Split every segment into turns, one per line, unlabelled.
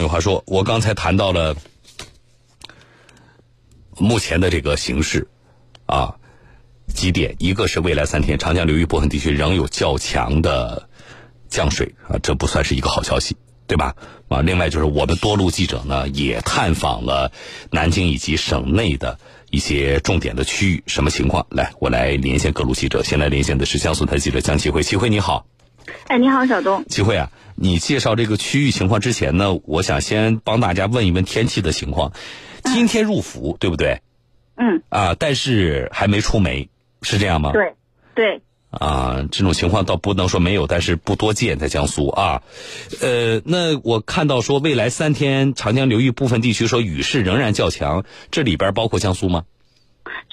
有话说，我刚才谈到了目前的这个形势啊，几点，一个是未来三天长江流域部分地区仍有较强的降水啊，这不算是一个好消息，对吧？啊，另外就是我们多路记者呢也探访了南京以及省内的一些重点的区域，什么情况？来，我来连线各路记者。现在连线的是江苏台记者江启辉，启辉你好。
哎，你好，小东。
齐慧啊，你介绍这个区域情况之前呢，我想先帮大家问一问天气的情况。今天入伏，对不对？
嗯。
啊，但是还没出梅，是这样吗？
对，对。
啊，这种情况倒不能说没有，但是不多见，在江苏啊。呃，那我看到说未来三天长江流域部分地区说雨势仍然较强，这里边包括江苏吗？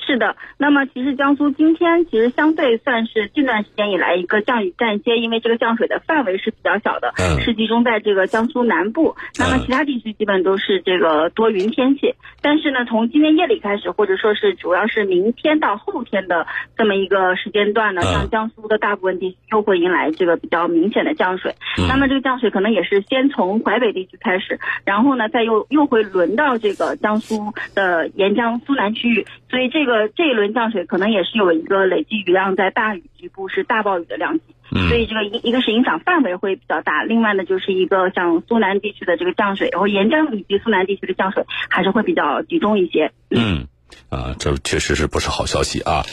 是的，那么其实江苏今天其实相对算是近段时间以来一个降雨暂歇，因为这个降水的范围是比较小的，是集中在这个江苏南部。那么其他地区基本都是这个多云天气。但是呢，从今天夜里开始，或者说是主要是明天到后天的这么一个时间段呢，像江苏的大部分地区又会迎来这个比较明显的降水。那么这个降水可能也是先从淮北地区开始，然后呢，再又又会轮到这个江苏的沿江苏南区域，所以这个。呃，这一轮降水可能也是有一个累计雨量在大雨局部是大暴雨的量级，所以这个一一个是影响范围会比较大，另外呢就是一个像苏南地区的这个降水，然后沿江以及苏南地区的降水还是会比较集中一些。
嗯，啊，这确实是不是好消息啊？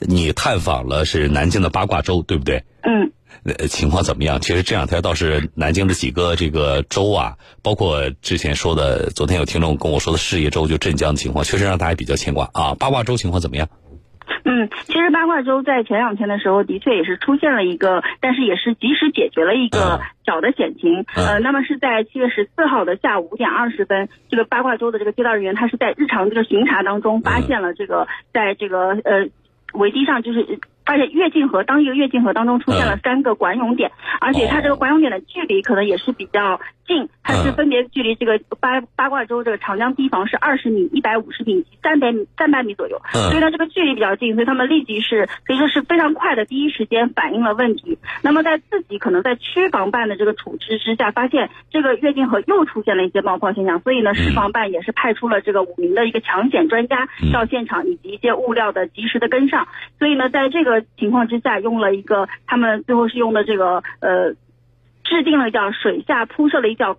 你探访了是南京的八卦洲，对不对？
嗯。
呃，情况怎么样？其实这两天倒是南京的几个这个州啊，包括之前说的，昨天有听众跟我说的事业州，就镇江的情况，确实让大家比较牵挂啊。八卦州情况怎么样？
嗯，其实八卦州在前两天的时候，的确也是出现了一个，但是也是及时解决了一个小的险情。呃，那么是在七月十四号的下午五点二十分，这个八卦州的这个街道人员，他是在日常这个巡查当中发现了这个，在这个呃围堤上就是。而且越境河当一个越境河当中出现了三个管涌点，而且它这个管涌点的距离可能也是比较近，它是分别距离这个八八卦洲这个长江堤防是二十米、一百五十米及三百米、三百米左右，所以呢这个距离比较近，所以他们立即是可以说是非常快的第一时间反映了问题。那么在自己可能在区防办的这个处置之下，发现这个越境河又出现了一些冒泡现象，所以呢市防办也是派出了这个五名的一个抢险专家到现场，以及一些物料的及时的跟上。所以呢在这个情况之下，用了一个他们最后是用的这个呃，制定了叫水下铺设了一叫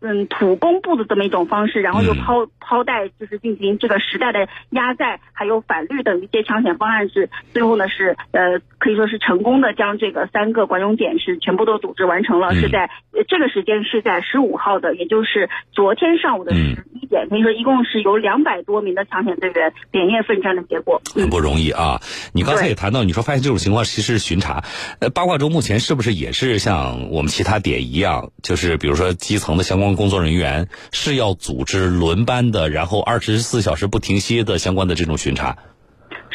嗯土工布的这么一种方式，然后又抛抛带就是进行这个时代的压载，还有反绿等一些抢险方案是最后呢是呃可以说是成功的将这个三个管涌点是全部都组织完成了，是在这个时间是在十五号的，也就是昨天上午的十一。点可以说一共是有两百多名的抢险队员连夜奋战的结果，
很不容易啊！你刚才也谈到，你说发现这种情况其实是巡查。呃，八卦洲目前是不是也是像我们其他点一样，就是比如说基层的相关工作人员是要组织轮班的，然后二十四小时不停歇的相关的这种巡查？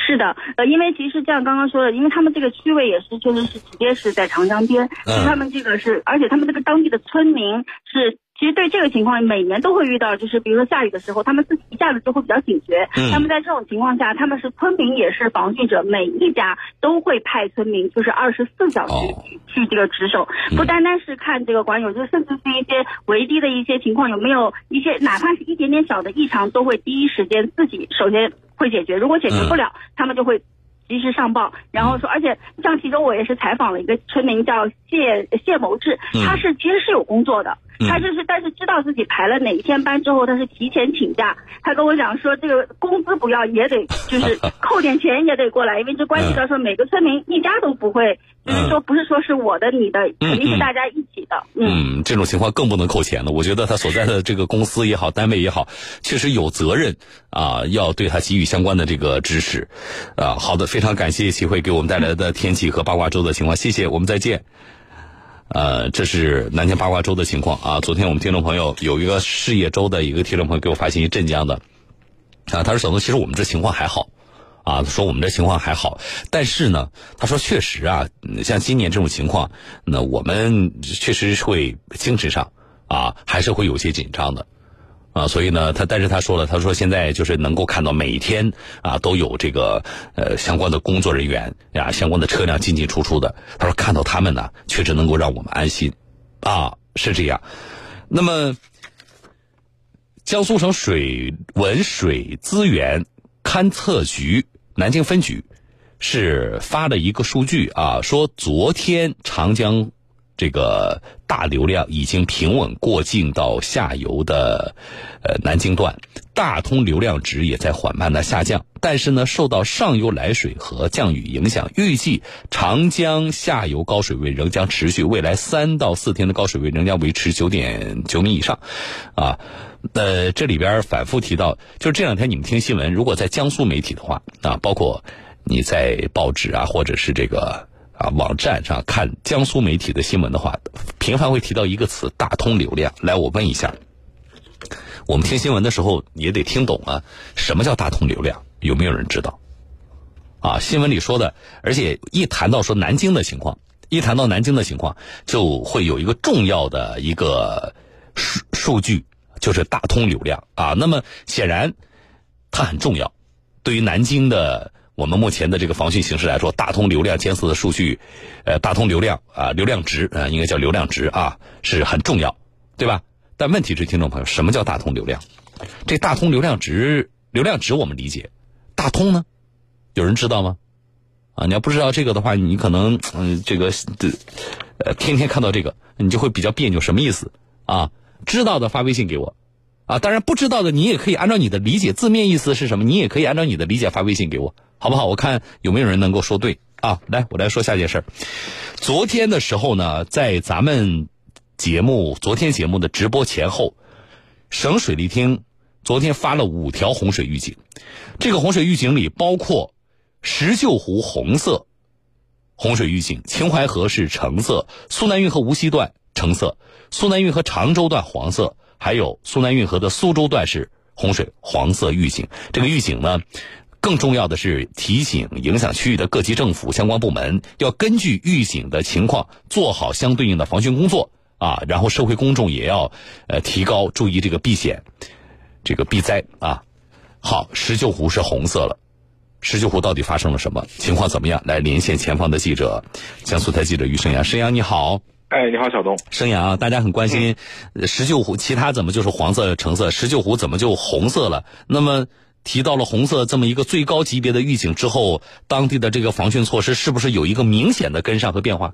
是的，呃，因为其实像刚刚说的，因为他们这个区位也是确实是直接是在长江边，他们这个是，而且他们这个当地的村民是。其实对这个情况，每年都会遇到，就是比如说下雨的时候，他们自己一下子就会比较警觉。他们在这种情况下，他们是村民也是防汛者，每一家都会派村民，就是二十四小时去这个值守，不单单是看这个管有，就甚至是一些围堤的一些情况有没有一些哪怕是一点点小的异常，都会第一时间自己首先会解决。如果解决不了，他们就会及时上报，然后说，而且像其中我也是采访了一个村民叫谢谢某志，他是其实是有工作的。他就是，但是知道自己排了哪一天班之后，他是提前请假。他跟我讲说，这个工资不要也得，就是扣点钱也得过来，因为这关系到说每个村民一家都不会，就是说不是说是我的你的，肯定是大家一起的。
嗯，这种情况更不能扣钱了。我觉得他所在的这个公司也好，单位也好，确实有责任啊，要对他给予相关的这个支持。啊，好的，非常感谢协会给我们带来的天气和八卦洲的情况，谢谢，我们再见。呃，这是南京八卦洲的情况啊。昨天我们听众朋友有一个事业州的一个听众朋友给我发信息，镇江的啊，他说小东，其实我们这情况还好啊，说我们这情况还好，但是呢，他说确实啊，像今年这种情况，那我们确实会精神上啊，还是会有些紧张的。啊，所以呢，他但是他说了，他说现在就是能够看到每天啊都有这个呃相关的工作人员呀，相关的车辆进进出出的。他说看到他们呢，确实能够让我们安心，啊，是这样。那么江苏省水文水资源勘测局南京分局是发了一个数据啊，说昨天长江这个大流量已经平稳过境到下游的呃南京段，大通流量值也在缓慢的下降。但是呢，受到上游来水和降雨影响，预计长江下游高水位仍将持续，未来三到四天的高水位仍将维持九点九米以上，啊，呃，这里边反复提到，就是这两天你们听新闻，如果在江苏媒体的话，啊，包括你在报纸啊，或者是这个啊网站上看江苏媒体的新闻的话，频繁会提到一个词“大通流量”。来，我问一下，我们听新闻的时候也得听懂啊，什么叫大通流量？有没有人知道？啊，新闻里说的，而且一谈到说南京的情况，一谈到南京的情况，就会有一个重要的一个数数据，就是大通流量啊。那么显然，它很重要。对于南京的我们目前的这个防汛形势来说，大通流量监测的数据，呃，大通流量啊，流量值啊，应该叫流量值啊，是很重要，对吧？但问题是，听众朋友，什么叫大通流量？这大通流量值，流量值我们理解。大通呢？有人知道吗？啊，你要不知道这个的话，你可能嗯，这个呃，天天看到这个，你就会比较别扭。什么意思啊？知道的发微信给我啊，当然不知道的你也可以按照你的理解，字面意思是什么，你也可以按照你的理解发微信给我，好不好？我看有没有人能够说对啊？来，我来说下件事儿。昨天的时候呢，在咱们节目昨天节目的直播前后，省水利厅。昨天发了五条洪水预警，这个洪水预警里包括石臼湖红色洪水预警，秦淮河是橙色，苏南运河无锡段橙色，苏南运河常州段黄色，还有苏南运河的苏州段是洪水黄色预警。这个预警呢，更重要的是提醒影响区域的各级政府相关部门，要根据预警的情况做好相对应的防汛工作啊，然后社会公众也要呃提高注意这个避险。这个避灾啊，好，石臼湖是红色了。石臼湖到底发生了什么？情况怎么样？来连线前方的记者，江苏台记者于生阳。生阳你好，
哎，你好，小东。
生阳，大家很关心石臼湖，其他怎么就是黄色、橙色？石臼湖怎么就红色了？那么提到了红色这么一个最高级别的预警之后，当地的这个防汛措施是不是有一个明显的跟上和变化？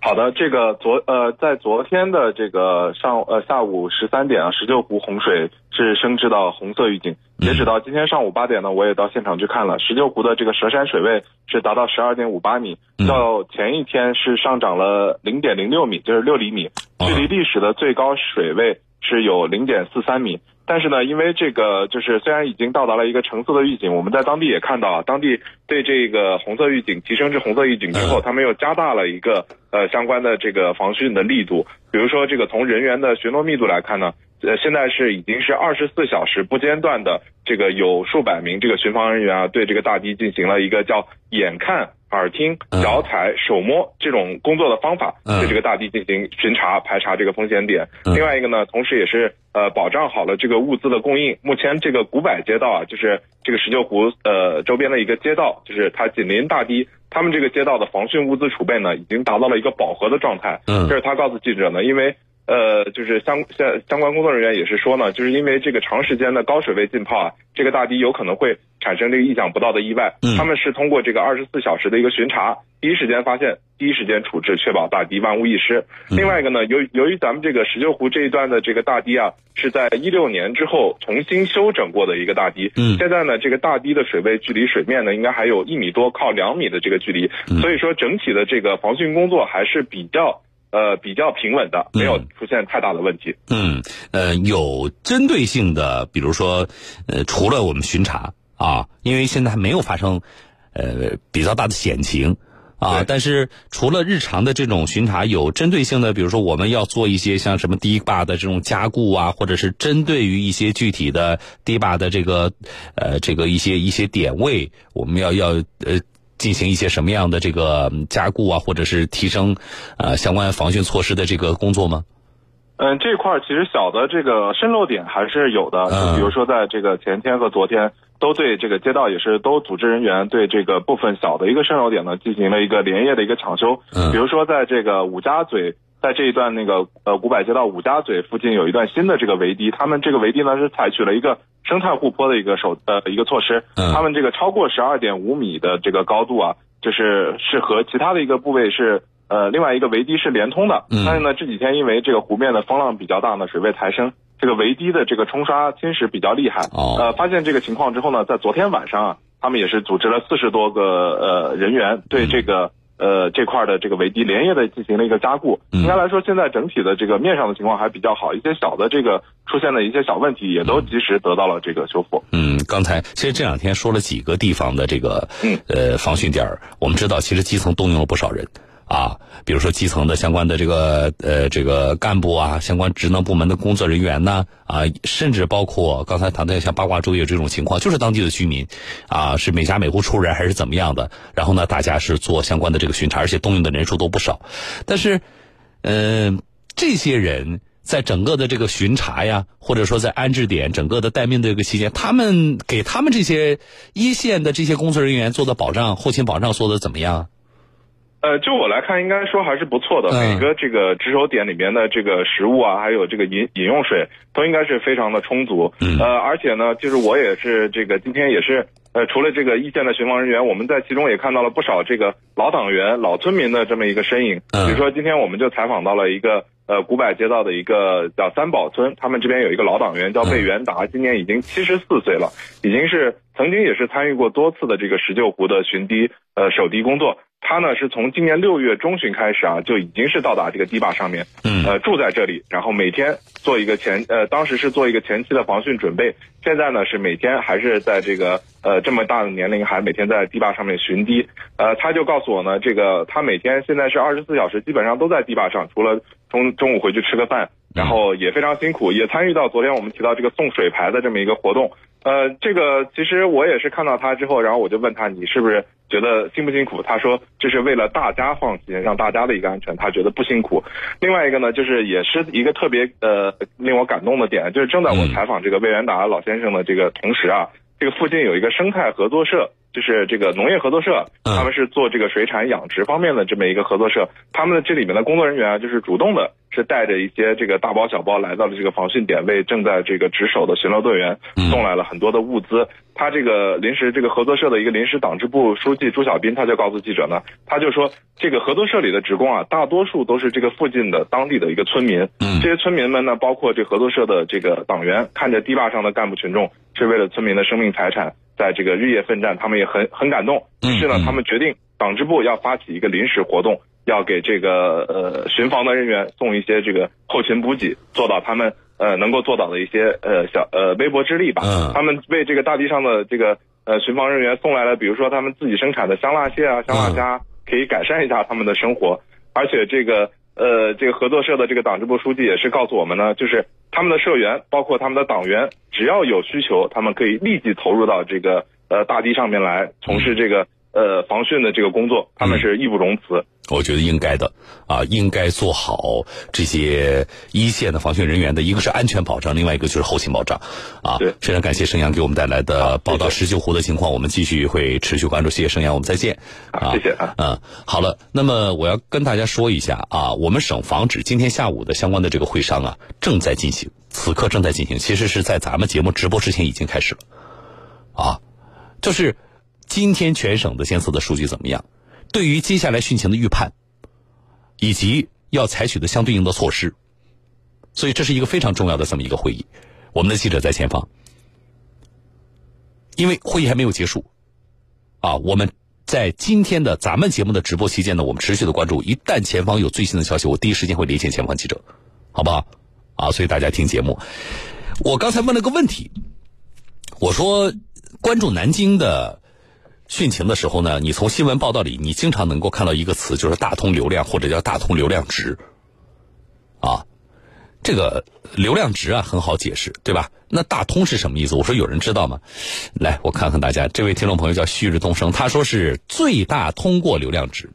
好的，这个昨呃，在昨天的这个上呃下午十三点啊，石臼湖洪水是升至到红色预警。截止到今天上午八点呢，我也到现场去看了，石臼湖的这个蛇山水位是达到十二点五八米，到前一天是上涨了零点零六米，就是六厘米，距离历史的最高水位是有零点四三米。但是呢，因为这个就是虽然已经到达了一个橙色的预警，我们在当地也看到啊，当地对这个红色预警提升至红色预警之后，他们又加大了一个呃相关的这个防汛的力度。比如说这个从人员的巡逻密度来看呢，呃现在是已经是二十四小时不间断的，这个有数百名这个巡防人员啊，对这个大堤进行了一个叫眼看。耳听、脚踩、手摸这种工作的方法，对这个大堤进行巡查、排查这个风险点。另外一个呢，同时也是呃保障好了这个物资的供应。目前这个古柏街道啊，就是这个石臼湖呃周边的一个街道，就是它紧邻大堤，他们这个街道的防汛物资储备呢，已经达到了一个饱和的状态。嗯，这是他告诉记者呢，因为。呃，就是相相相关工作人员也是说呢，就是因为这个长时间的高水位浸泡啊，这个大堤有可能会产生这个意想不到的意外。嗯，他们是通过这个二十四小时的一个巡查，第一时间发现，第一时间处置，确保大堤万无一失。另外一个呢，由由于咱们这个石臼湖这一段的这个大堤啊，是在一六年之后重新修整过的一个大堤。嗯，现在呢，这个大堤的水位距离水面呢，应该还有一米多，靠两米的这个距离。所以说，整体的这个防汛工作还是比较。呃，比较平稳的，没有出现太大的问题。
嗯，呃，有针对性的，比如说，呃，除了我们巡查啊，因为现在还没有发生，呃，比较大的险情啊。但是除了日常的这种巡查，有针对性的，比如说我们要做一些像什么堤坝的这种加固啊，或者是针对于一些具体的堤坝的这个，呃，这个一些一些点位，我们要要呃。进行一些什么样的这个加固啊，或者是提升呃相关防汛措施的这个工作吗？
嗯，这块其实小的这个渗漏点还是有的，就比如说在这个前天和昨天都对这个街道也是都组织人员对这个部分小的一个渗漏点呢进行了一个连夜的一个抢修。嗯，比如说在这个五家嘴。在这一段那个呃古柏街道五家嘴附近有一段新的这个围堤，他们这个围堤呢是采取了一个生态护坡的一个手呃一个措施，他们这个超过十二点五米的这个高度啊，就是是和其他的一个部位是。呃，另外一个围堤是连通的，但是呢，这几天因为这个湖面的风浪比较大呢，水位抬升，这个围堤的这个冲刷侵蚀比较厉害。
哦，
呃，发现这个情况之后呢，在昨天晚上啊，他们也是组织了四十多个呃人员对这个呃这块的这个围堤连夜的进行了一个加固。应该来说，现在整体的这个面上的情况还比较好，一些小的这个出现的一些小问题也都及时得到了这个修复。
嗯，刚才其实这两天说了几个地方的这个呃防汛点儿，我们知道其实基层动用了不少人。啊，比如说基层的相关的这个呃这个干部啊，相关职能部门的工作人员呢，啊，甚至包括刚才谈的像八卦洲有这种情况，就是当地的居民，啊，是每家每户出人还是怎么样的？然后呢，大家是做相关的这个巡查，而且动用的人数都不少。但是，嗯，这些人在整个的这个巡查呀，或者说在安置点整个的待命的这个期间，他们给他们这些一线的这些工作人员做的保障，后勤保障做的怎么样？
呃，就我来看，应该说还是不错的。每个这个值守点里面的这个食物啊，还有这个饮饮用水，都应该是非常的充足。呃，而且呢，就是我也是这个今天也是，呃，除了这个一线的巡防人员，我们在其中也看到了不少这个老党员、老村民的这么一个身影。比如说，今天我们就采访到了一个呃古柏街道的一个叫三宝村，他们这边有一个老党员叫魏元达，今年已经七十四岁了，已经是曾经也是参与过多次的这个石臼湖的巡堤呃守堤工作。他呢是从今年六月中旬开始啊，就已经是到达这个堤坝上面，
嗯，
呃，住在这里，然后每天做一个前，呃，当时是做一个前期的防汛准备，现在呢是每天还是在这个，呃，这么大的年龄还每天在堤坝上面巡堤，呃，他就告诉我呢，这个他每天现在是二十四小时基本上都在堤坝上，除了中中午回去吃个饭，然后也非常辛苦，也参与到昨天我们提到这个送水牌的这么一个活动。呃，这个其实我也是看到他之后，然后我就问他，你是不是觉得辛不辛苦？他说这是为了大家放心，让大家的一个安全，他觉得不辛苦。另外一个呢，就是也是一个特别呃令我感动的点，就是正在我采访这个魏元达老先生的这个同时啊，这个附近有一个生态合作社。就是这个农业合作社，他们是做这个水产养殖方面的这么一个合作社。他们的这里面的工作人员啊，就是主动的，是带着一些这个大包小包来到了这个防汛点，为正在这个值守的巡逻队员送来了很多的物资。他这个临时这个合作社的一个临时党支部书记朱小斌，他就告诉记者呢，他就说这个合作社里的职工啊，大多数都是这个附近的当地的一个村民。这些村民们呢，包括这合作社的这个党员，看着堤坝上的干部群众，是为了村民的生命财产。在这个日夜奋战，他们也很很感动。于是呢，他们决定党支部要发起一个临时活动，要给这个呃巡防的人员送一些这个后勤补给，做到他们呃能够做到的一些呃小呃微薄之力吧。他们为这个大地上的这个呃巡防人员送来了，比如说他们自己生产的香辣蟹啊、香辣虾，可以改善一下他们的生活。而且这个呃这个合作社的这个党支部书记也是告诉我们呢，就是。他们的社员，包括他们的党员，只要有需求，他们可以立即投入到这个呃大地上面来从事这个呃防汛的这个工作，他们是义不容辞。
我觉得应该的啊，应该做好这些一线的防汛人员的一个是安全保障，另外一个就是后勤保障啊。
对，
非常感谢盛阳给我们带来的报道石臼湖的情况，我们继续会持续关注。谢谢盛阳，我们再见。
啊，谢谢啊。
嗯，好了，那么我要跟大家说一下啊，我们省防指今天下午的相关的这个会商啊正在进行，此刻正在进行，其实是在咱们节目直播之前已经开始了啊，就是今天全省的监测的数据怎么样？对于接下来汛情的预判，以及要采取的相对应的措施，所以这是一个非常重要的这么一个会议。我们的记者在前方，因为会议还没有结束，啊，我们在今天的咱们节目的直播期间呢，我们持续的关注，一旦前方有最新的消息，我第一时间会连线前方记者，好不好？啊，所以大家听节目。我刚才问了个问题，我说关注南京的。汛情的时候呢，你从新闻报道里，你经常能够看到一个词，就是大通流量或者叫大通流量值，啊，这个流量值啊很好解释，对吧？那大通是什么意思？我说有人知道吗？来，我看看大家，这位听众朋友叫旭日东升，他说是最大通过流量值，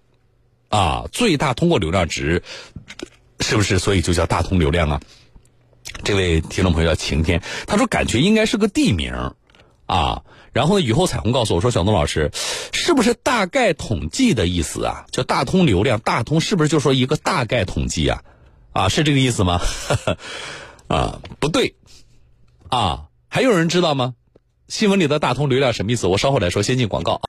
啊，最大通过流量值，是不是？所以就叫大通流量啊？这位听众朋友叫晴天，他说感觉应该是个地名，啊。然后呢，雨后彩虹告诉我说，小东老师，是不是大概统计的意思啊？就大通流量，大通是不是就说一个大概统计啊？啊，是这个意思吗？哈哈，啊，不对。啊，还有人知道吗？新闻里的大通流量什么意思？我稍后来说，先进广告啊。